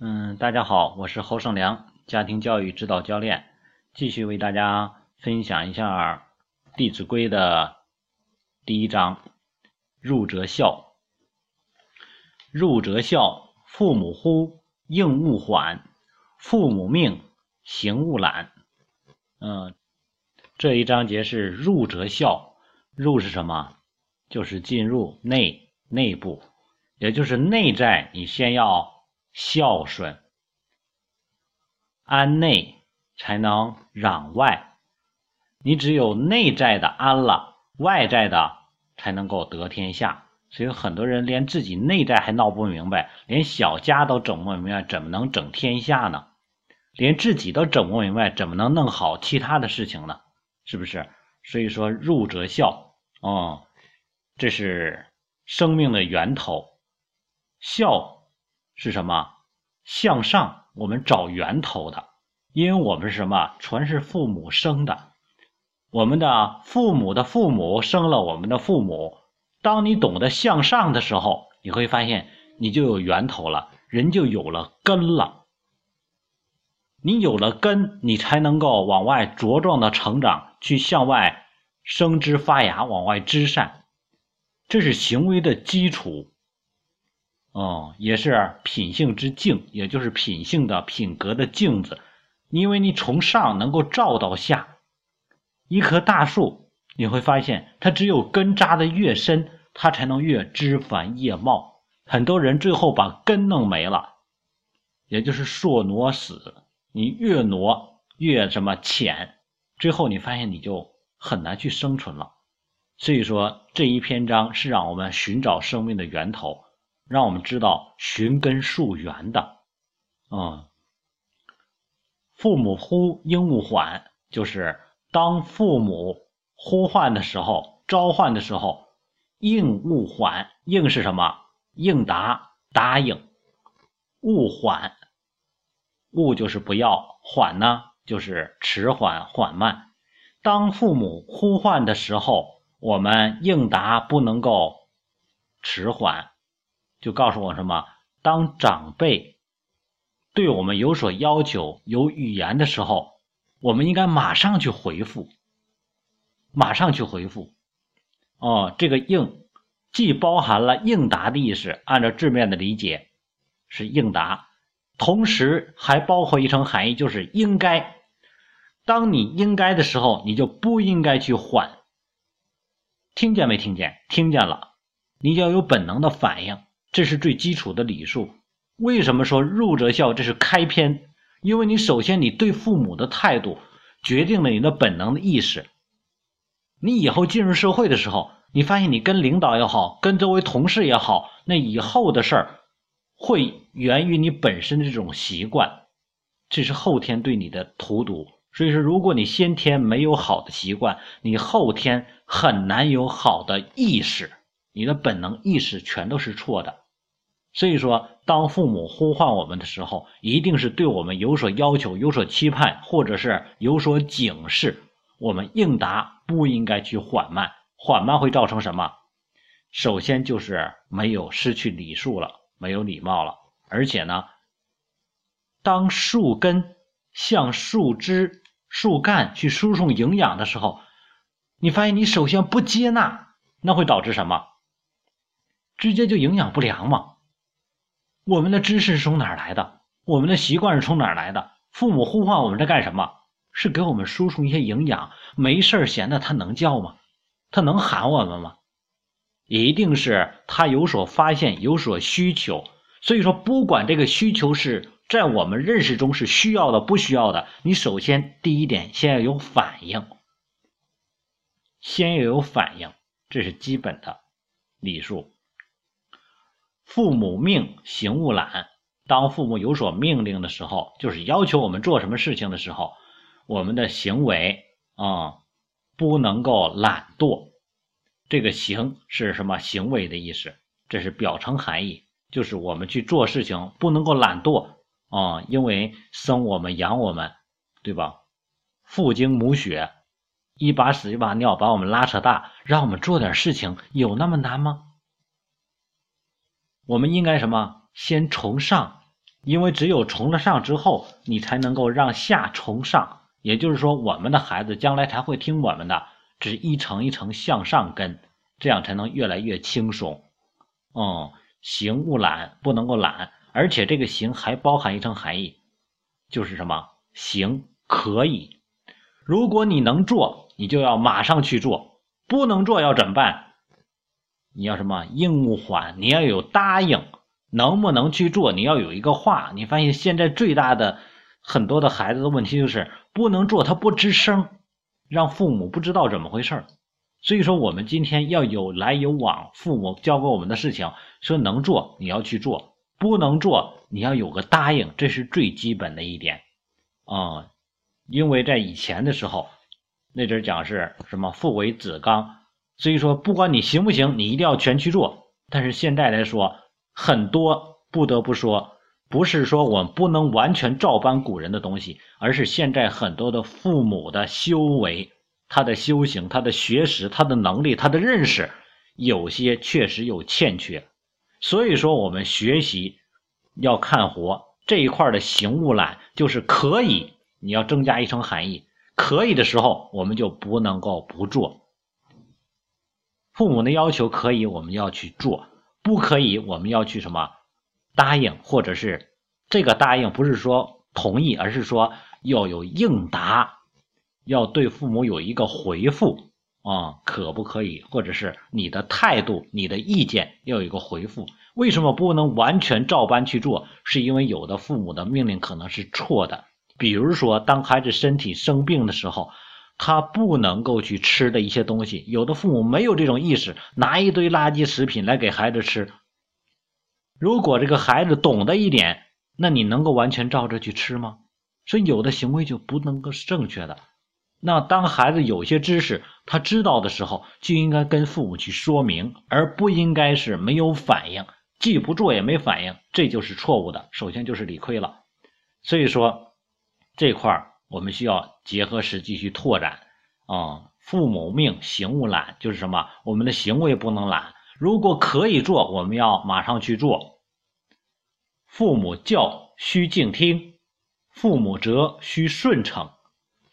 嗯，大家好，我是侯胜良，家庭教育指导教练，继续为大家分享一下《弟子规》的第一章“入则孝”。入则孝，父母呼，应勿缓；父母命，行勿懒。嗯，这一章节是“入则孝”，入是什么？就是进入内内部，也就是内在，你先要孝顺，安内才能攘外。你只有内在的安了，外在的才能够得天下。所以很多人连自己内在还闹不明白，连小家都整不明白，怎么能整天下呢？连自己都整不明白，怎么能弄好其他的事情呢？是不是？所以说入则孝，哦。这是生命的源头，孝是什么？向上，我们找源头的，因为我们是什么？全是父母生的，我们的父母的父母生了我们的父母。当你懂得向上的时候，你会发现你就有源头了，人就有了根了。你有了根，你才能够往外茁壮的成长，去向外生枝发芽，往外枝散。这是行为的基础，哦，也是品性之镜，也就是品性的品格的镜子。因为你从上能够照到下，一棵大树，你会发现它只有根扎的越深，它才能越枝繁叶茂。很多人最后把根弄没了，也就是树挪死。你越挪越什么浅，最后你发现你就很难去生存了。所以说这一篇章是让我们寻找生命的源头，让我们知道寻根溯源的。嗯，父母呼应勿缓，就是当父母呼唤的时候、召唤的时候，应勿缓。应是什么？应答、答应。勿缓，勿就是不要，缓呢就是迟缓、缓慢。当父母呼唤的时候。我们应答不能够迟缓，就告诉我什么？当长辈对我们有所要求、有语言的时候，我们应该马上去回复，马上去回复。哦，这个应既包含了应答的意思，按照字面的理解是应答，同时还包括一层含义，就是应该。当你应该的时候，你就不应该去缓。听见没听见？听见了，你要有本能的反应，这是最基础的礼数。为什么说入则孝？这是开篇，因为你首先你对父母的态度，决定了你的本能的意识。你以后进入社会的时候，你发现你跟领导也好，跟周围同事也好，那以后的事儿会源于你本身的这种习惯，这是后天对你的荼毒。所以说，如果你先天没有好的习惯，你后天很难有好的意识，你的本能意识全都是错的。所以说，当父母呼唤我们的时候，一定是对我们有所要求、有所期盼，或者是有所警示。我们应答不应该去缓慢，缓慢会造成什么？首先就是没有失去礼数了，没有礼貌了，而且呢，当树根。向树枝、树干去输送营养的时候，你发现你首先不接纳，那会导致什么？直接就营养不良嘛。我们的知识是从哪儿来的？我们的习惯是从哪儿来的？父母呼唤我们在干什么？是给我们输送一些营养。没事闲的他能叫吗？他能喊我们吗？一定是他有所发现，有所需求。所以说，不管这个需求是。在我们认识中是需要的，不需要的。你首先第一点，先要有反应，先要有反应，这是基本的礼数。父母命，行勿懒。当父母有所命令的时候，就是要求我们做什么事情的时候，我们的行为啊，不能够懒惰。这个“行”是什么？行为的意思，这是表层含义，就是我们去做事情不能够懒惰。啊，因为生我们养我们，对吧？父精母血，一把屎一把尿把我们拉扯大，让我们做点事情有那么难吗？我们应该什么？先从上因为只有崇了上之后，你才能够让下崇上，也就是说，我们的孩子将来才会听我们的，只一层一层向上跟，这样才能越来越轻松。嗯，行勿懒，不能够懒，而且这个行还包含一层含义，就是什么？行可以，如果你能做，你就要马上去做；不能做要怎么办？你要什么？应勿缓，你要有答应。能不能去做？你要有一个话。你发现现在最大的很多的孩子的问题就是不能做，他不吱声，让父母不知道怎么回事儿所以说，我们今天要有来有往，父母教给我们的事情，说能做你要去做，不能做你要有个答应，这是最基本的一点啊。因为在以前的时候，那阵讲是什么父为子纲，所以说不管你行不行，你一定要全去做。但是现在来说，很多不得不说，不是说我们不能完全照搬古人的东西，而是现在很多的父母的修为、他的修行、他的学识、他的能力、他的认识，有些确实有欠缺。所以说，我们学习要看活这一块的行勿懒，就是可以，你要增加一层含义。可以的时候，我们就不能够不做。父母的要求可以，我们要去做。不可以，我们要去什么答应，或者是这个答应不是说同意，而是说要有应答，要对父母有一个回复啊，可不可以？或者是你的态度、你的意见要有一个回复。为什么不能完全照搬去做？是因为有的父母的命令可能是错的，比如说当孩子身体生病的时候。他不能够去吃的一些东西，有的父母没有这种意识，拿一堆垃圾食品来给孩子吃。如果这个孩子懂得一点，那你能够完全照着去吃吗？所以有的行为就不能够是正确的。那当孩子有些知识他知道的时候，就应该跟父母去说明，而不应该是没有反应，既不做也没反应，这就是错误的。首先就是理亏了。所以说这块儿。我们需要结合实际去拓展啊！父母命，行勿懒，就是什么？我们的行为不能懒。如果可以做，我们要马上去做。父母教须敬听，父母责须顺承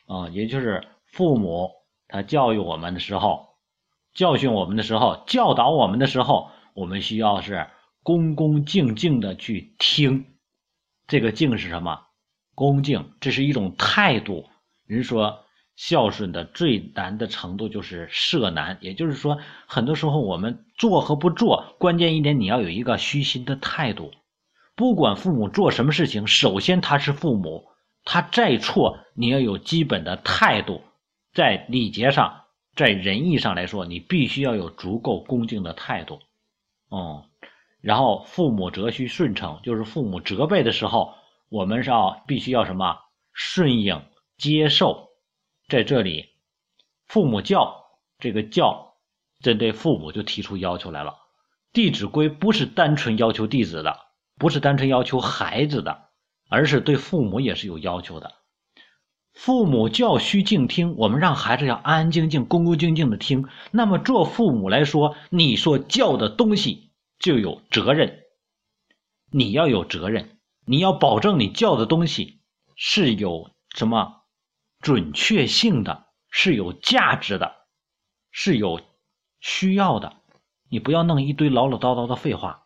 啊！也就是父母他教育我们的时候，教训我们的时候，教导我们的时候，我们需要是恭恭敬敬的去听。这个敬是什么？恭敬，这是一种态度。人说孝顺的最难的程度就是舍难，也就是说，很多时候我们做和不做，关键一点你要有一个虚心的态度。不管父母做什么事情，首先他是父母，他再错，你要有基本的态度。在礼节上，在仁义上来说，你必须要有足够恭敬的态度。哦，然后父母责需顺承，就是父母责备的时候。我们是要必须要什么顺应接受，在这里，父母教这个教，针对父母就提出要求来了。《弟子规》不是单纯要求弟子的，不是单纯要求孩子的，而是对父母也是有要求的。父母教须静听，我们让孩子要安安静静、恭恭敬敬的听。那么做父母来说，你所教的东西就有责任，你要有责任。你要保证你教的东西是有什么准确性的，是有价值的，是有需要的。你不要弄一堆唠唠叨叨的废话。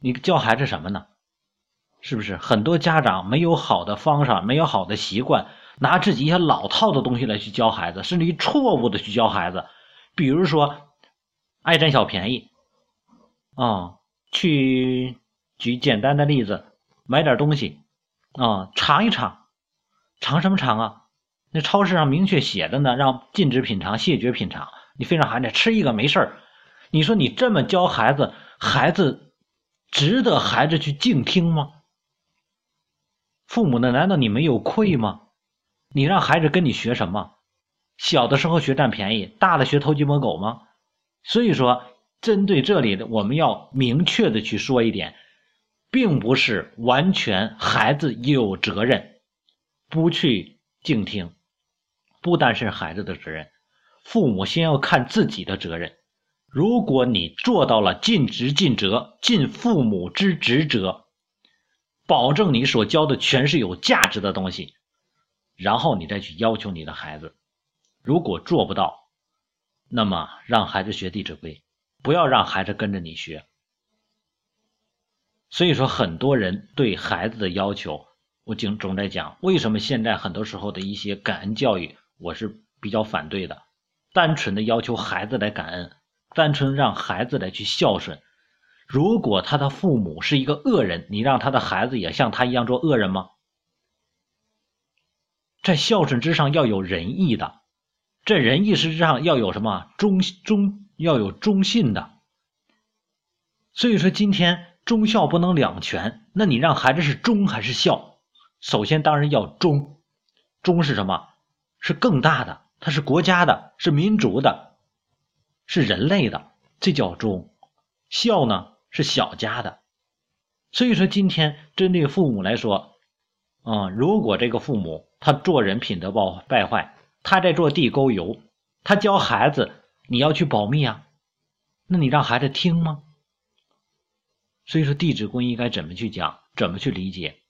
你教孩子什么呢？是不是很多家长没有好的方法，没有好的习惯，拿自己一些老套的东西来去教孩子，甚至于错误的去教孩子。比如说，爱占小便宜啊。去举简单的例子。买点东西，啊，尝一尝，尝什么尝啊？那超市上明确写的呢，让禁止品尝、谢绝品尝。你非让孩子吃一个没事儿，你说你这么教孩子，孩子值得孩子去静听吗？父母呢难道你没有愧吗？你让孩子跟你学什么？小的时候学占便宜，大了学偷鸡摸狗吗？所以说，针对这里的，我们要明确的去说一点。并不是完全孩子有责任不去静听，不单是孩子的责任，父母先要看自己的责任。如果你做到了尽职尽责、尽父母之职责，保证你所教的全是有价值的东西，然后你再去要求你的孩子。如果做不到，那么让孩子学《弟子规》，不要让孩子跟着你学。所以说，很多人对孩子的要求，我总总在讲，为什么现在很多时候的一些感恩教育，我是比较反对的。单纯的要求孩子来感恩，单纯让孩子来去孝顺。如果他的父母是一个恶人，你让他的孩子也像他一样做恶人吗？在孝顺之上要有仁义的，这仁义实质上要有什么忠忠要有忠信的。所以说今天忠孝不能两全，那你让孩子是忠还是孝？首先当然要忠，忠是什么？是更大的，它是国家的，是民族的，是人类的，这叫忠。孝呢？是小家的，所以说今天针对父母来说，啊，如果这个父母他做人品德败败坏，他在做地沟油，他教孩子你要去保密啊，那你让孩子听吗？所以说《弟子规》应该怎么去讲，怎么去理解，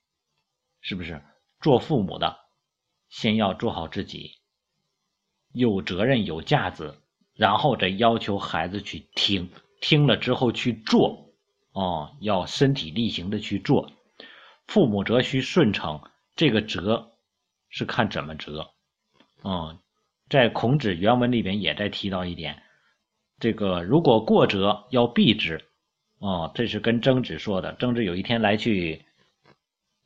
是不是？做父母的先要做好自己，有责任有价值，然后再要求孩子去听，听了之后去做。哦，要身体力行的去做。父母责须顺承，这个责是看怎么责。嗯，在孔子原文里边也在提到一点，这个如果过责要避之。哦，这是跟曾子说的。曾子有一天来去，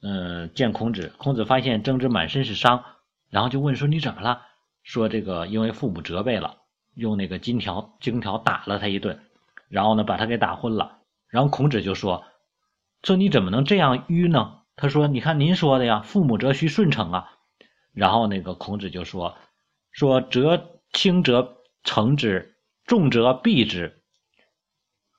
嗯，见孔子，孔子发现曾子满身是伤，然后就问说你怎么了？说这个因为父母责备了，用那个金条金条打了他一顿，然后呢把他给打昏了。然后孔子就说：“说你怎么能这样迂呢？”他说：“你看您说的呀，父母则须顺承啊。”然后那个孔子就说：“说责轻则惩之，重则避之。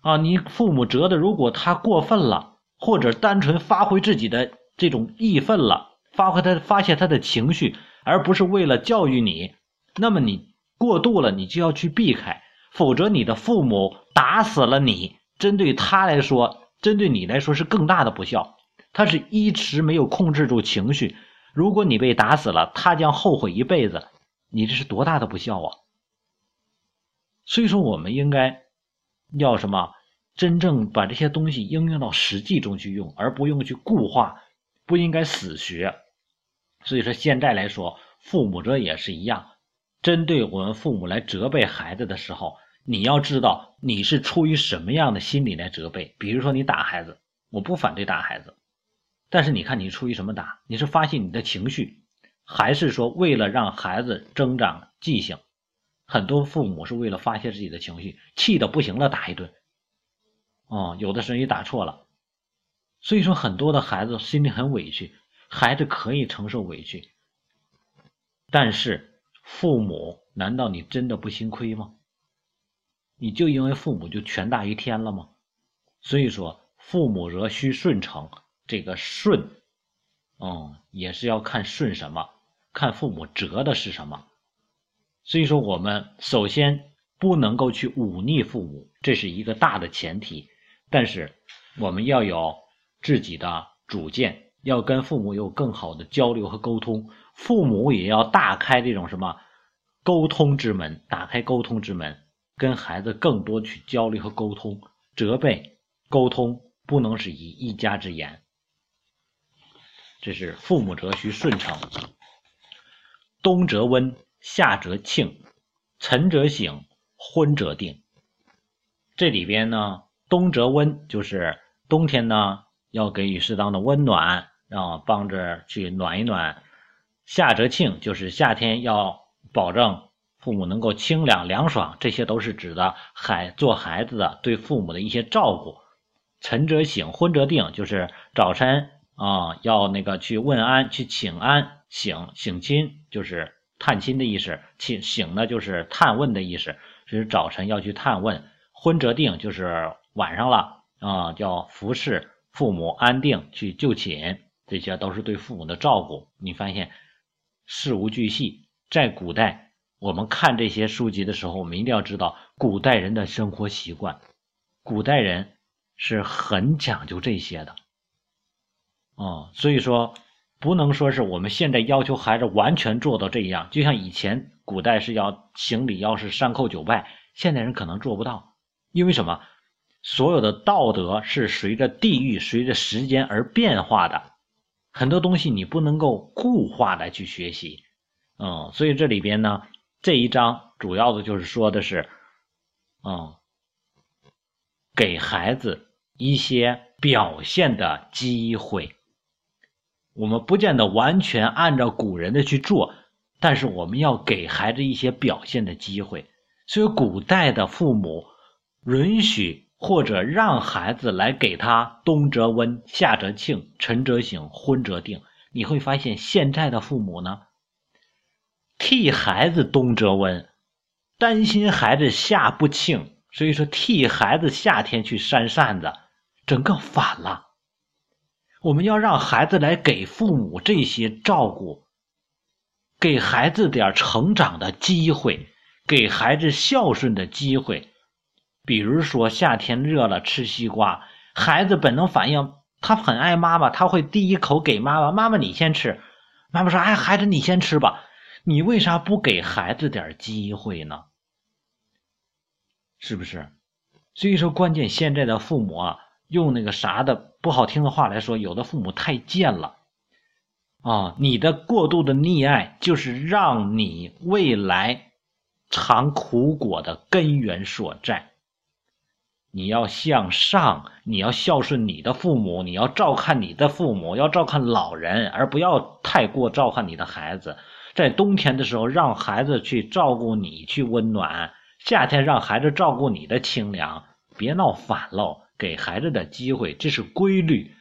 啊，你父母折的，如果他过分了，或者单纯发挥自己的这种义愤了，发挥他发泄他的情绪，而不是为了教育你，那么你过度了，你就要去避开，否则你的父母打死了你。”针对他来说，针对你来说是更大的不孝。他是一直没有控制住情绪，如果你被打死了，他将后悔一辈子。你这是多大的不孝啊！所以说，我们应该要什么？真正把这些东西应用到实际中去用，而不用去固化，不应该死学。所以说，现在来说，父母这也是一样，针对我们父母来责备孩子的时候。你要知道你是出于什么样的心理来责备，比如说你打孩子，我不反对打孩子，但是你看你出于什么打？你是发泄你的情绪，还是说为了让孩子增长记性？很多父母是为了发泄自己的情绪，气的不行了打一顿。哦，有的时候你打错了，所以说很多的孩子心里很委屈，孩子可以承受委屈，但是父母难道你真的不心亏吗？你就因为父母就权大于天了吗？所以说，父母则须顺承。这个顺，嗯，也是要看顺什么，看父母折的是什么。所以说，我们首先不能够去忤逆父母，这是一个大的前提。但是，我们要有自己的主见，要跟父母有更好的交流和沟通。父母也要大开这种什么沟通之门，打开沟通之门。跟孩子更多去交流和沟通，责备、沟通不能是以一家之言。这是父母则需顺承。冬则温，夏则庆，晨则省，昏则定。这里边呢，冬则温就是冬天呢要给予适当的温暖，啊，帮着去暖一暖；夏则庆就是夏天要保证。父母能够清凉凉爽，这些都是指的孩做孩子的对父母的一些照顾。晨则省，昏则定，就是早晨啊，要那个去问安，去请安，省省亲，就是探亲的意思。请醒呢，就是探问的意思，就是早晨要去探问。昏则定，就是晚上了啊，叫服侍父母安定，去就寝，这些都是对父母的照顾。你发现事无巨细，在古代。我们看这些书籍的时候，我们一定要知道古代人的生活习惯。古代人是很讲究这些的，哦，所以说不能说是我们现在要求孩子完全做到这样，就像以前古代是要行礼要是三叩九拜，现代人可能做不到，因为什么？所有的道德是随着地域、随着时间而变化的，很多东西你不能够固化的去学习，嗯，所以这里边呢，这一章主要的就是说的是，嗯，给孩子一些表现的机会。我们不见得完全按照古人的去做，但是我们要给孩子一些表现的机会。所以古代的父母允许。或者让孩子来给他冬则温，夏则庆，晨则省，昏则定。你会发现现在的父母呢，替孩子冬则温，担心孩子夏不庆，所以说替孩子夏天去扇扇子，整个反了。我们要让孩子来给父母这些照顾，给孩子点成长的机会，给孩子孝顺的机会。比如说夏天热了吃西瓜，孩子本能反应，他很爱妈妈，他会第一口给妈妈，妈妈你先吃。妈妈说：“哎，孩子你先吃吧。”你为啥不给孩子点机会呢？是不是？所以说，关键现在的父母啊，用那个啥的不好听的话来说，有的父母太贱了啊！你的过度的溺爱，就是让你未来尝苦果的根源所在。你要向上，你要孝顺你的父母，你要照看你的父母，要照看老人，而不要太过照看你的孩子。在冬天的时候，让孩子去照顾你，去温暖；夏天让孩子照顾你的清凉。别闹反喽，给孩子的机会，这是规律，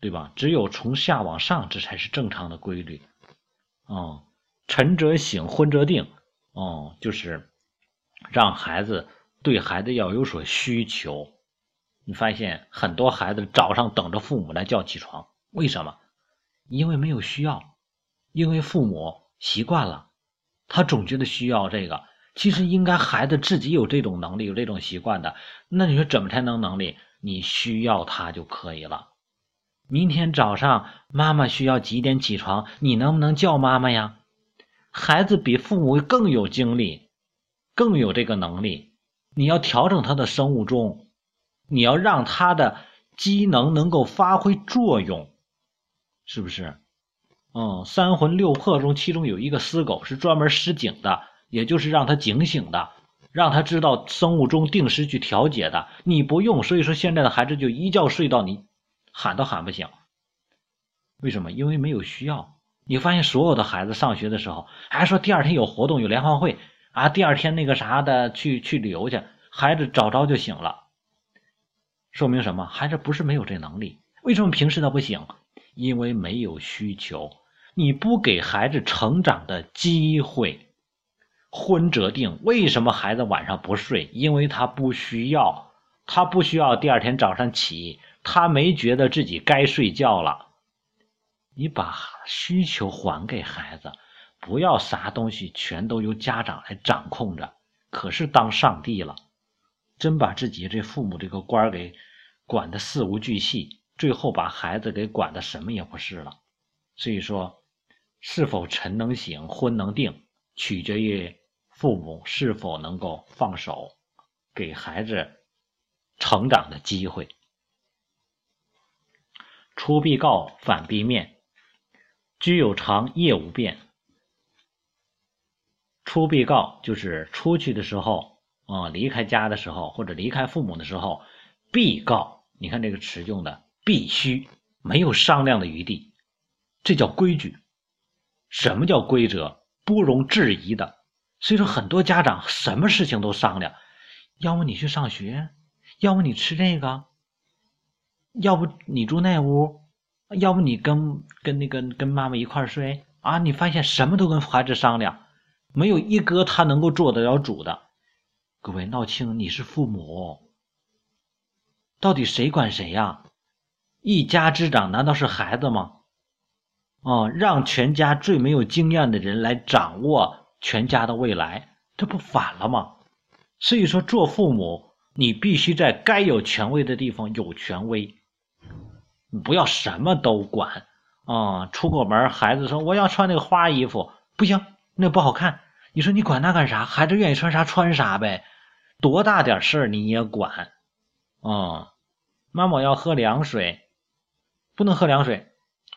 对吧？只有从下往上，这才是正常的规律。哦，晨则省，昏则定。哦，就是。让孩子对孩子要有所需求，你发现很多孩子早上等着父母来叫起床，为什么？因为没有需要，因为父母习惯了，他总觉得需要这个。其实应该孩子自己有这种能力，有这种习惯的。那你说怎么才能能力？你需要他就可以了。明天早上妈妈需要几点起床？你能不能叫妈妈呀？孩子比父母更有精力。更有这个能力，你要调整他的生物钟，你要让他的机能能够发挥作用，是不是？嗯，三魂六魄中，其中有一个司狗是专门施警的，也就是让他警醒的，让他知道生物钟定时去调节的。你不用，所以说现在的孩子就一觉睡到你喊都喊不醒。为什么？因为没有需要。你发现所有的孩子上学的时候，还说第二天有活动，有联欢会。啊，第二天那个啥的去去旅游去，孩子早早就醒了，说明什么？孩子不是没有这能力，为什么平时他不醒？因为没有需求，你不给孩子成长的机会。昏则定，为什么孩子晚上不睡？因为他不需要，他不需要第二天早上起，他没觉得自己该睡觉了。你把需求还给孩子。不要啥东西全都由家长来掌控着，可是当上帝了，真把自己这父母这个官给管的事无巨细，最后把孩子给管的什么也不是了。所以说，是否晨能醒，昏能定，取决于父母是否能够放手，给孩子成长的机会。出必告，反必面，居有常，业无变。出必告，就是出去的时候啊，离开家的时候，或者离开父母的时候，必告。你看这个词用的必须，没有商量的余地，这叫规矩。什么叫规则？不容置疑的。所以说，很多家长什么事情都商量，要不你去上学，要不你吃这个，要不你住那屋，要不你跟跟那个跟妈妈一块睡啊？你发现什么都跟孩子商量。没有一哥他能够做得了主的，各位闹清你是父母，到底谁管谁呀？一家之长难道是孩子吗？啊，让全家最没有经验的人来掌握全家的未来，这不反了吗？所以说做父母你必须在该有权威的地方有权威，不要什么都管啊！出过门，孩子说我要穿那个花衣服，不行，那不好看。你说你管那干啥？孩子愿意穿啥穿啥呗，多大点事儿你也管啊？妈妈要喝凉水，不能喝凉水。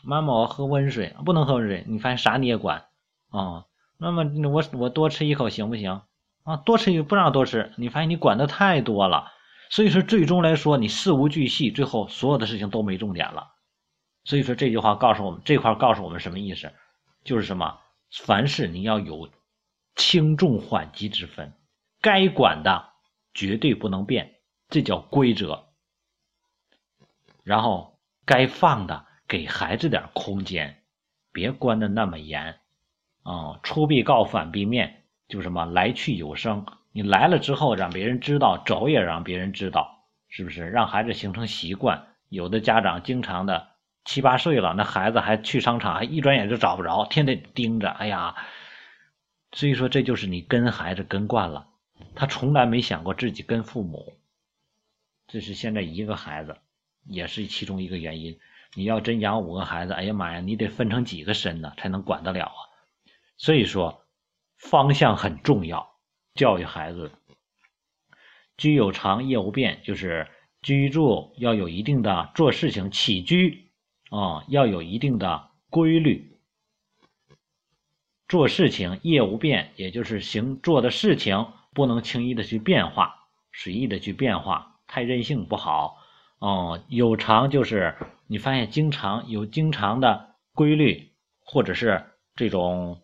妈妈我喝温水，不能喝温水。你发现啥你也管啊？那么我我多吃一口行不行？啊，多吃一不让多吃。你发现你管的太多了，所以说最终来说你事无巨细，最后所有的事情都没重点了。所以说这句话告诉我们这块告诉我们什么意思？就是什么？凡事你要有轻重缓急之分，该管的绝对不能变，这叫规则。然后该放的。给孩子点空间，别关的那么严啊！出必告，反必面，就什么来去有声。你来了之后让别人知道，走也让别人知道，是不是？让孩子形成习惯。有的家长经常的七八岁了，那孩子还去商场，还一转眼就找不着，天天盯着。哎呀，所以说这就是你跟孩子跟惯了，他从来没想过自己跟父母。这是现在一个孩子，也是其中一个原因。你要真养五个孩子，哎呀妈呀，你得分成几个身呢，才能管得了啊！所以说，方向很重要。教育孩子，居有常，业无变，就是居住要有一定的做事情起居啊，要有一定的规律。做事情业无变，也就是行做的事情不能轻易的去变化，随意的去变化，太任性不好。哦，有常就是你发现经常有经常的规律，或者是这种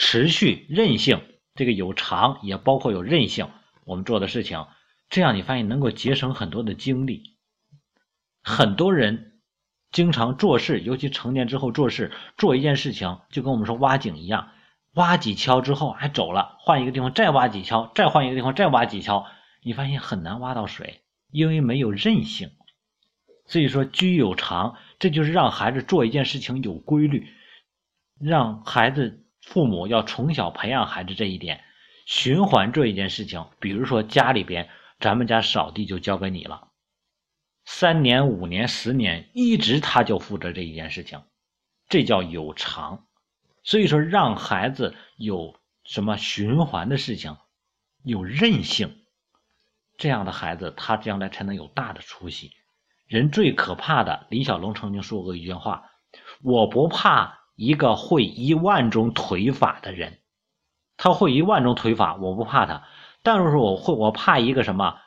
持续韧性。这个有常也包括有韧性，我们做的事情，这样你发现能够节省很多的精力。很多人经常做事，尤其成年之后做事，做一件事情就跟我们说挖井一样，挖几锹之后还走了，换一个地方再挖几锹，再换一个地方再挖几锹，你发现很难挖到水，因为没有韧性。所以说，居有常，这就是让孩子做一件事情有规律，让孩子父母要从小培养孩子这一点，循环做一件事情。比如说家里边，咱们家扫地就交给你了，三年、五年、十年，一直他就负责这一件事情，这叫有偿。所以说，让孩子有什么循环的事情，有韧性，这样的孩子，他将来才能有大的出息。人最可怕的，李小龙曾经说过一句话：“我不怕一个会一万种腿法的人，他会一万种腿法，我不怕他。但是我会，我怕一个什么？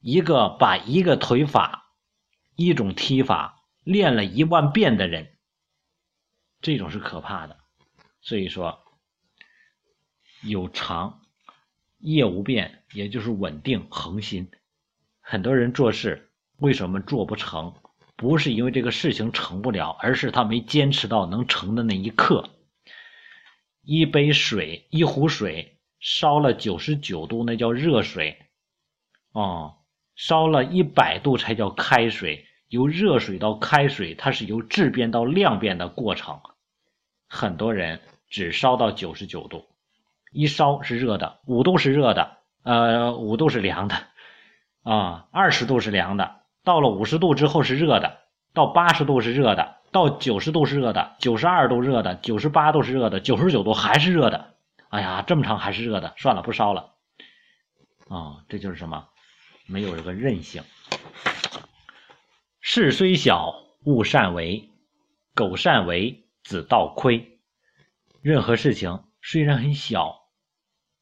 一个把一个腿法、一种踢法练了一万遍的人，这种是可怕的。所以说，有常，业无变，也就是稳定恒心。很多人做事。”为什么做不成？不是因为这个事情成不了，而是他没坚持到能成的那一刻。一杯水，一壶水烧了九十九度，那叫热水。哦，烧了一百度才叫开水。由热水到开水，它是由质变到量变的过程。很多人只烧到九十九度，一烧是热的，五度是热的，呃，五度是凉的，啊，二十度是凉的。到了五十度之后是热的，到八十度是热的，到九十度是热的，九十二度热的，九十八度是热的，九十九度还是热的。哎呀，这么长还是热的，算了，不烧了。啊，这就是什么？没有这个韧性。事虽小，勿擅为；苟擅为，子道亏。任何事情虽然很小，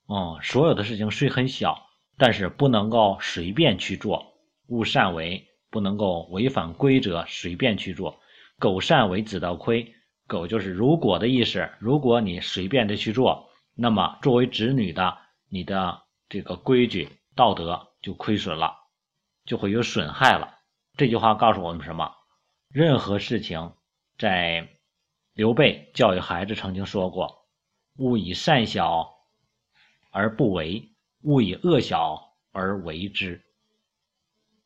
哦，所有的事情虽很小，但是不能够随便去做，勿擅为。不能够违反规则，随便去做。苟善为，子道亏。苟就是如果的意思。如果你随便的去做，那么作为子女的，你的这个规矩道德就亏损了，就会有损害了。这句话告诉我们什么？任何事情，在刘备教育孩子曾经说过：“勿以善小而不为，勿以恶小而为之。”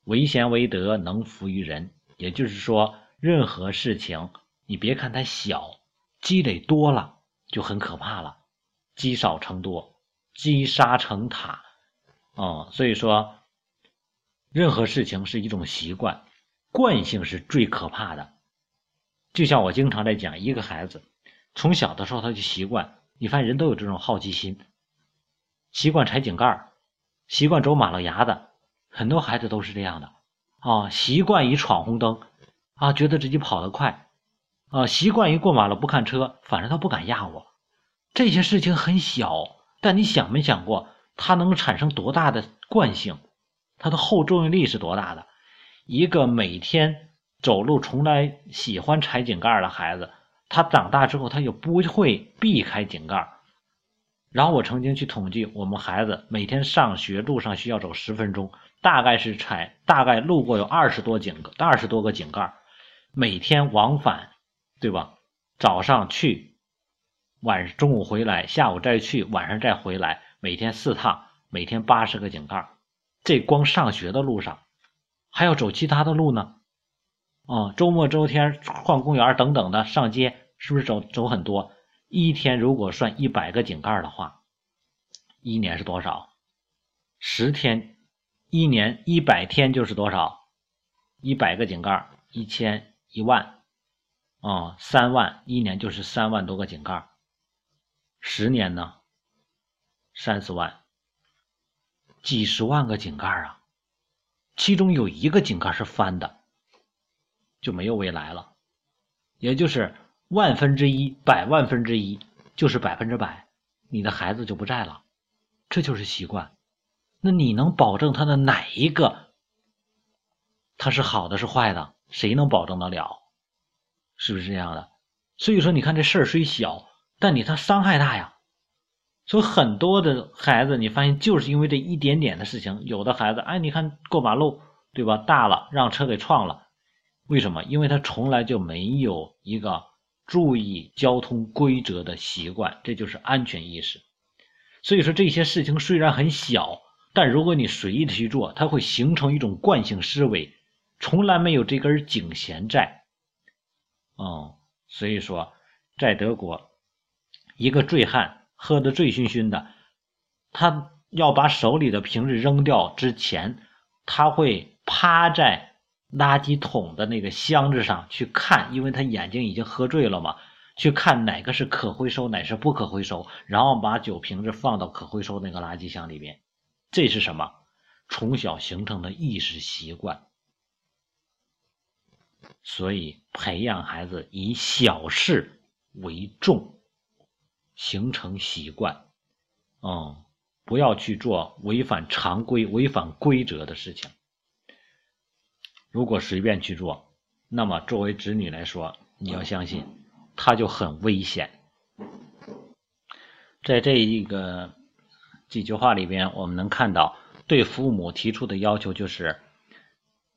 为贤为德，能服于人。也就是说，任何事情，你别看它小，积累多了就很可怕了。积少成多，积沙成塔。哦，所以说，任何事情是一种习惯，惯性是最可怕的。就像我经常在讲，一个孩子从小的时候他就习惯，你发现人都有这种好奇心，习惯踩井盖习惯走马路牙子，很多孩子都是这样的啊，习惯于闯红灯啊，觉得自己跑得快啊，习惯于过马路不看车，反正他不敢压我。这些事情很小，但你想没想过，它能产生多大的惯性？它的后作用力是多大的？一个每天走路从来喜欢踩井盖的孩子，他长大之后他就不会避开井盖。然后我曾经去统计，我们孩子每天上学路上需要走十分钟，大概是踩，大概路过有二十多井，二十多个井盖，每天往返，对吧？早上去，晚中午回来，下午再去，晚上再回来，每天四趟，每天八十个井盖。这光上学的路上，还要走其他的路呢。啊，周末周天逛公园等等的，上街是不是走走很多？一天如果算一百个井盖的话，一年是多少？十天，一年一百天就是多少？一百个井盖，一千一万，啊，三万，一年就是三万多个井盖。十年呢？三十万。几十万个井盖啊，其中有一个井盖是翻的，就没有未来了。也就是万分之一、百万分之一，就是百分之百，你的孩子就不在了。这就是习惯。那你能保证他的哪一个他是好的是坏的？谁能保证得了？是不是这样的？所以说，你看这事儿虽小，但你他伤害大呀。所以很多的孩子，你发现就是因为这一点点的事情，有的孩子，哎，你看过马路，对吧？大了让车给撞了，为什么？因为他从来就没有一个注意交通规则的习惯，这就是安全意识。所以说这些事情虽然很小，但如果你随意的去做，它会形成一种惯性思维，从来没有这根警弦在。哦，所以说在德国，一个醉汉。喝得醉醺醺的，他要把手里的瓶子扔掉之前，他会趴在垃圾桶的那个箱子上去看，因为他眼睛已经喝醉了嘛，去看哪个是可回收，哪是不可回收，然后把酒瓶子放到可回收那个垃圾箱里边。这是什么？从小形成的意识习惯。所以培养孩子以小事为重。形成习惯，嗯，不要去做违反常规、违反规则的事情。如果随便去做，那么作为子女来说，你要相信，他就很危险。在这一个几句话里边，我们能看到，对父母提出的要求就是，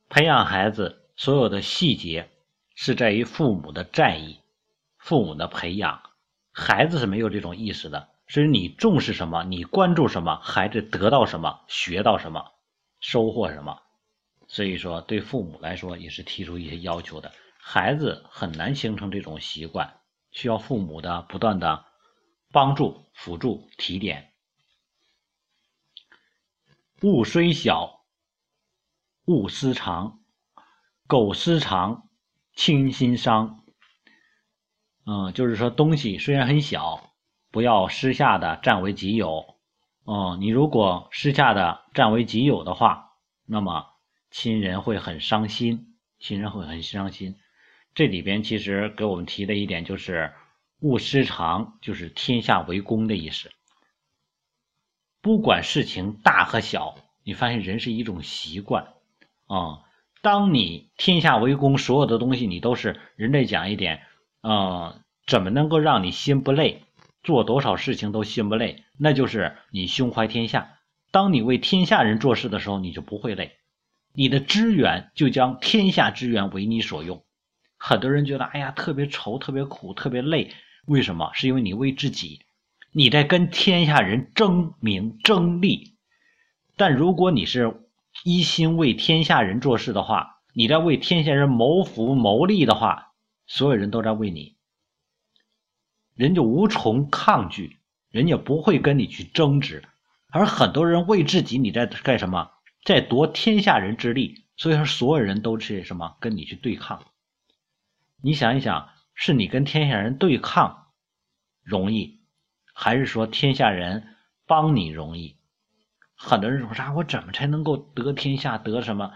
培养孩子所有的细节是在于父母的在意，父母的培养。孩子是没有这种意识的，所以你重视什么，你关注什么，孩子得到什么，学到什么，收获什么。所以说，对父母来说也是提出一些要求的。孩子很难形成这种习惯，需要父母的不断的帮助、辅助、提点。物虽小，勿私藏；苟私藏，亲心伤。嗯，就是说东西虽然很小，不要私下的占为己有。哦，你如果私下的占为己有的话，那么亲人会很伤心，亲人会很伤心。这里边其实给我们提的一点就是“勿失常”，就是天下为公的意思。不管事情大和小，你发现人是一种习惯啊。当你天下为公，所有的东西你都是人类讲一点。嗯，怎么能够让你心不累？做多少事情都心不累，那就是你胸怀天下。当你为天下人做事的时候，你就不会累，你的资源就将天下资源为你所用。很多人觉得，哎呀，特别愁，特别苦，特别累，为什么？是因为你为自己，你在跟天下人争名争利。但如果你是一心为天下人做事的话，你在为天下人谋福谋利的话。所有人都在为你，人就无从抗拒，人家不会跟你去争执，而很多人为自己，你在干什么？在夺天下人之力，所以说所有人都是什么跟你去对抗。你想一想，是你跟天下人对抗容易，还是说天下人帮你容易？很多人说啥？我怎么才能够得天下？得什么？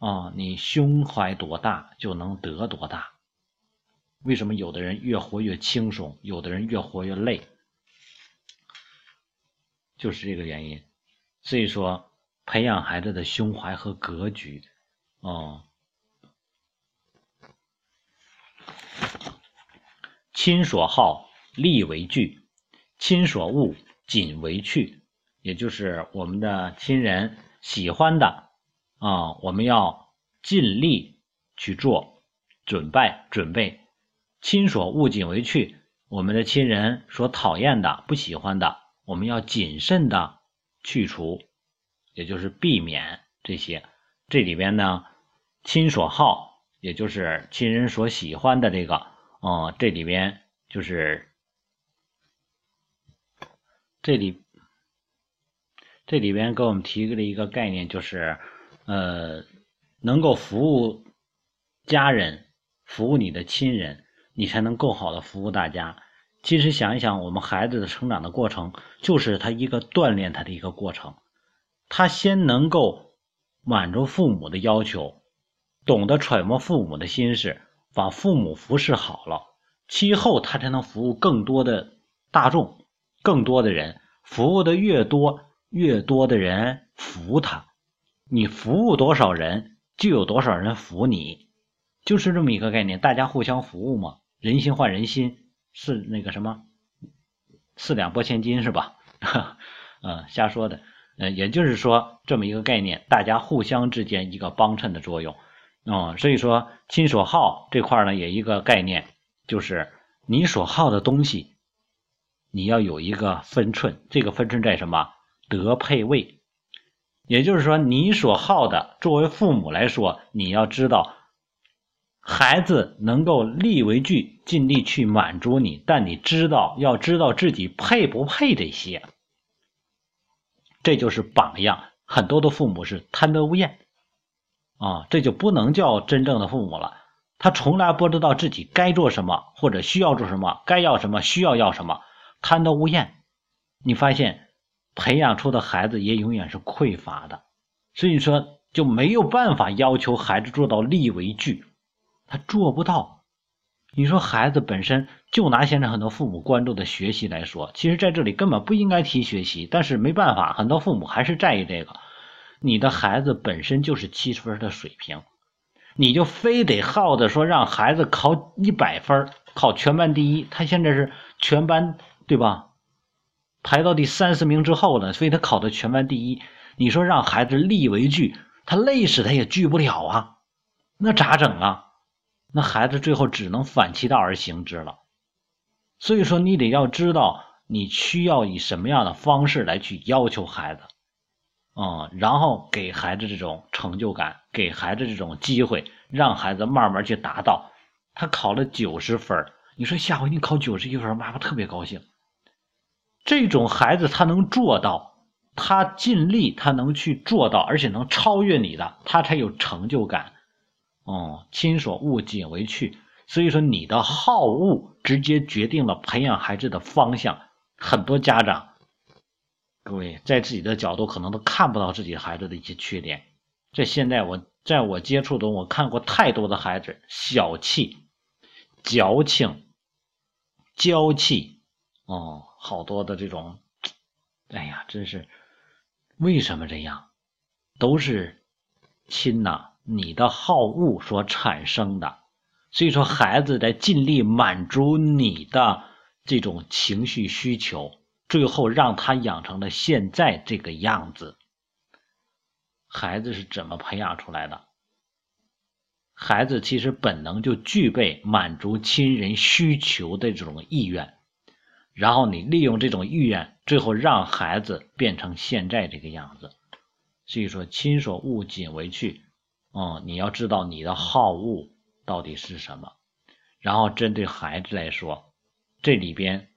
啊，你胸怀多大就能得多大。为什么有的人越活越轻松，有的人越活越累？就是这个原因。所以说，培养孩子的胸怀和格局，哦。亲所好，力为具；亲所恶，谨为去。也就是我们的亲人喜欢的啊，我们要尽力去做准备准备。亲所恶，谨为去。我们的亲人所讨厌的、不喜欢的，我们要谨慎的去除，也就是避免这些。这里边呢，亲所好，也就是亲人所喜欢的这个。哦，这里边就是这里这里边给我们提了一个概念，就是呃，能够服务家人、服务你的亲人，你才能更好的服务大家。其实想一想，我们孩子的成长的过程，就是他一个锻炼他的一个过程。他先能够满足父母的要求，懂得揣摩父母的心事。把父母服侍好了，其后他才能服务更多的大众，更多的人。服务的越多，越多的人服他。你服务多少人，就有多少人服你，就是这么一个概念。大家互相服务嘛，人心换人心，是那个什么四两拨千斤是吧？嗯，瞎说的。嗯，也就是说这么一个概念，大家互相之间一个帮衬的作用。哦，所以说亲所好这块呢，也一个概念，就是你所好的东西，你要有一个分寸。这个分寸在什么？德配位。也就是说，你所好的，作为父母来说，你要知道，孩子能够力为具，尽力去满足你，但你知道，要知道自己配不配这些。这就是榜样。很多的父母是贪得无厌。啊，这就不能叫真正的父母了。他从来不知道自己该做什么，或者需要做什么，该要什么，需要要什么，贪得无厌。你发现培养出的孩子也永远是匮乏的，所以说就没有办法要求孩子做到力为具，他做不到。你说孩子本身就拿现在很多父母关注的学习来说，其实在这里根本不应该提学习，但是没办法，很多父母还是在意这个。你的孩子本身就是七十分的水平，你就非得耗着说让孩子考一百分，考全班第一。他现在是全班对吧？排到第三十名之后了，非得考到全班第一。你说让孩子力为具，他累死他也具不了啊，那咋整啊？那孩子最后只能反其道而行之了。所以说，你得要知道你需要以什么样的方式来去要求孩子。嗯，然后给孩子这种成就感，给孩子这种机会，让孩子慢慢去达到。他考了九十分，你说下回你考九十一分，妈妈特别高兴。这种孩子他能做到，他尽力，他能去做到，而且能超越你的，他才有成就感。哦，亲所恶，谨为去。所以说，你的好恶直接决定了培养孩子的方向。很多家长。各位在自己的角度可能都看不到自己孩子的一些缺点。这现在我在我接触中，我看过太多的孩子小气、矫情、娇气，哦，好多的这种，哎呀，真是为什么这样？都是亲呐，你的好恶所产生的。所以说，孩子在尽力满足你的这种情绪需求。最后让他养成了现在这个样子。孩子是怎么培养出来的？孩子其实本能就具备满足亲人需求的这种意愿，然后你利用这种意愿，最后让孩子变成现在这个样子。所以说，亲所恶，谨为去。嗯，你要知道你的好恶到底是什么，然后针对孩子来说，这里边。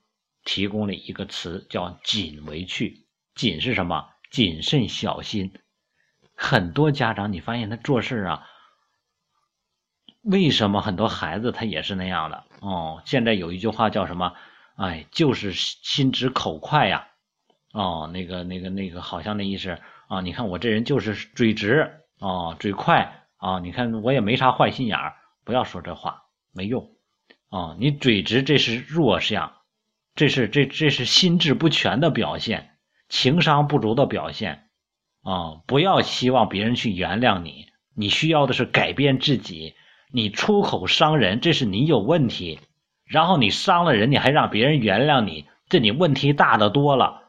提供了一个词叫“谨为去”，谨是什么？谨慎小心。很多家长，你发现他做事啊，为什么很多孩子他也是那样的？哦，现在有一句话叫什么？哎，就是心直口快呀。哦，那个、那个、那个，好像那意思啊。你看我这人就是嘴直啊，嘴快啊。你看我也没啥坏心眼儿，不要说这话，没用啊。你嘴直这是弱项，这是这这是心智不全的表现，情商不足的表现啊。不要希望别人去原谅你，你需要的是改变自己。你出口伤人，这是你有问题。然后你伤了人，你还让别人原谅你，这你问题大的多了。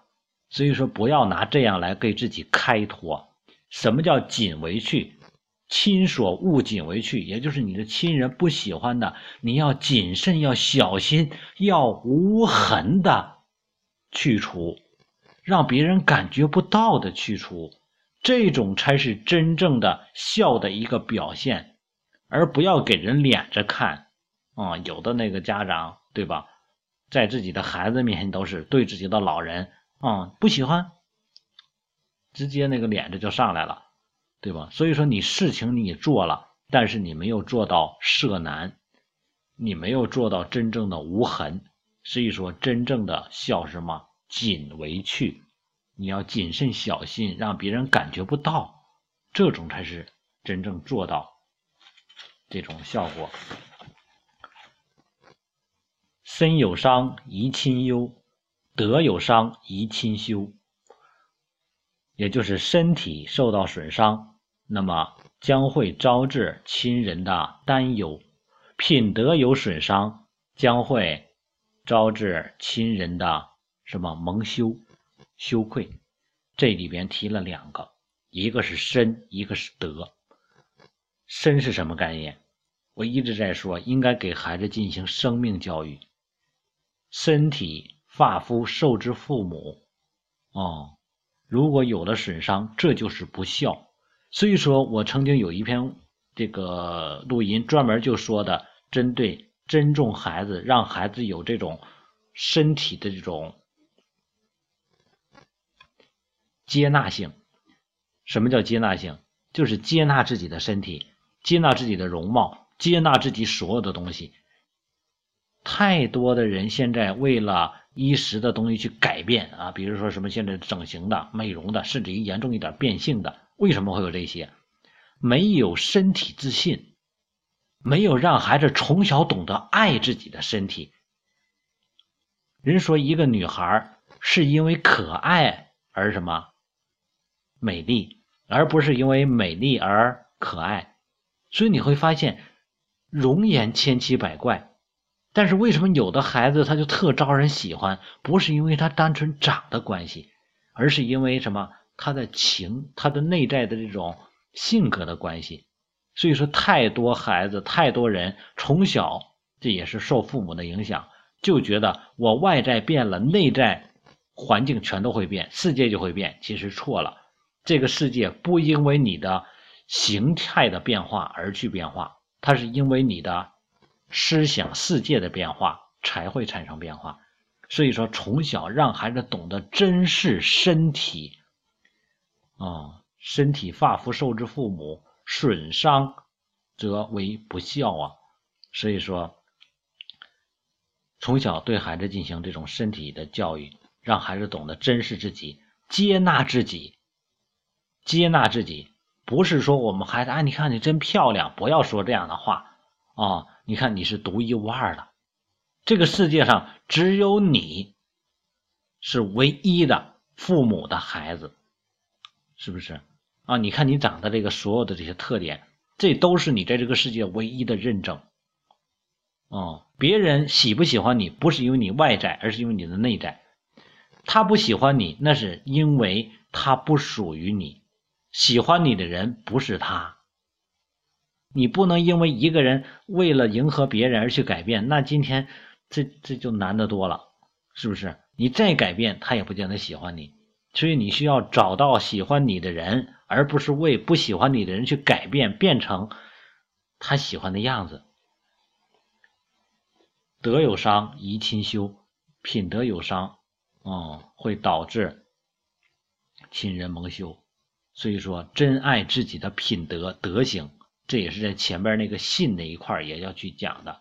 所以说，不要拿这样来给自己开脱。什么叫谨为去？亲所恶，谨为去，也就是你的亲人不喜欢的，你要谨慎，要小心，要无痕的去除，让别人感觉不到的去除，这种才是真正的孝的一个表现，而不要给人脸着看。啊，有的那个家长，对吧，在自己的孩子面前都是对自己的老人。啊，不喜欢，直接那个脸子就上来了，对吧？所以说你事情你做了，但是你没有做到赦难，你没有做到真正的无痕。所以说，真正的孝什么？谨为去，你要谨慎小心，让别人感觉不到，这种才是真正做到这种效果。身有伤，贻亲忧。德有伤，贻亲羞，也就是身体受到损伤，那么将会招致亲人的担忧；品德有损伤，将会招致亲人的什么蒙羞、羞愧。这里边提了两个，一个是身，一个是德。身是什么概念？我一直在说，应该给孩子进行生命教育，身体。发肤受之父母，哦，如果有了损伤，这就是不孝。所以说我曾经有一篇这个录音，专门就说的，针对尊重孩子，让孩子有这种身体的这种接纳性。什么叫接纳性？就是接纳自己的身体，接纳自己的容貌，接纳自己所有的东西。太多的人现在为了。一时的东西去改变啊，比如说什么现在整形的、美容的，甚至于严重一点变性的，为什么会有这些？没有身体自信，没有让孩子从小懂得爱自己的身体。人说一个女孩是因为可爱而什么美丽，而不是因为美丽而可爱。所以你会发现，容颜千奇百怪。但是为什么有的孩子他就特招人喜欢？不是因为他单纯长的关系，而是因为什么？他的情，他的内在的这种性格的关系。所以说，太多孩子，太多人从小这也是受父母的影响，就觉得我外在变了，内在环境全都会变，世界就会变。其实错了，这个世界不因为你的形态的变化而去变化，它是因为你的。思想世界的变化才会产生变化，所以说从小让孩子懂得珍视身体，啊，身体发肤受之父母，损伤则为不孝啊。所以说，从小对孩子进行这种身体的教育，让孩子懂得珍视自己，接纳自己，接纳自己，不是说我们孩子啊，你看你真漂亮，不要说这样的话啊。你看，你是独一无二的，这个世界上只有你是唯一的父母的孩子，是不是啊？你看你长的这个所有的这些特点，这都是你在这个世界唯一的认证。哦，别人喜不喜欢你，不是因为你外在，而是因为你的内在。他不喜欢你，那是因为他不属于你。喜欢你的人不是他。你不能因为一个人为了迎合别人而去改变，那今天这这就难得多了，是不是？你再改变，他也不见得喜欢你。所以你需要找到喜欢你的人，而不是为不喜欢你的人去改变，变成他喜欢的样子。德有伤，贻亲羞；品德有伤，哦，会导致亲人蒙羞。所以说，珍爱自己的品德德行，这也是在前边那个信那一块也要去讲的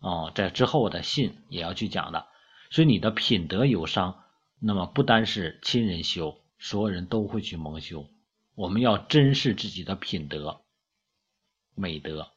哦，在之后的信也要去讲的。所以你的品德有伤，那么不单是亲人修，所有人都会去蒙羞。我们要珍视自己的品德美德。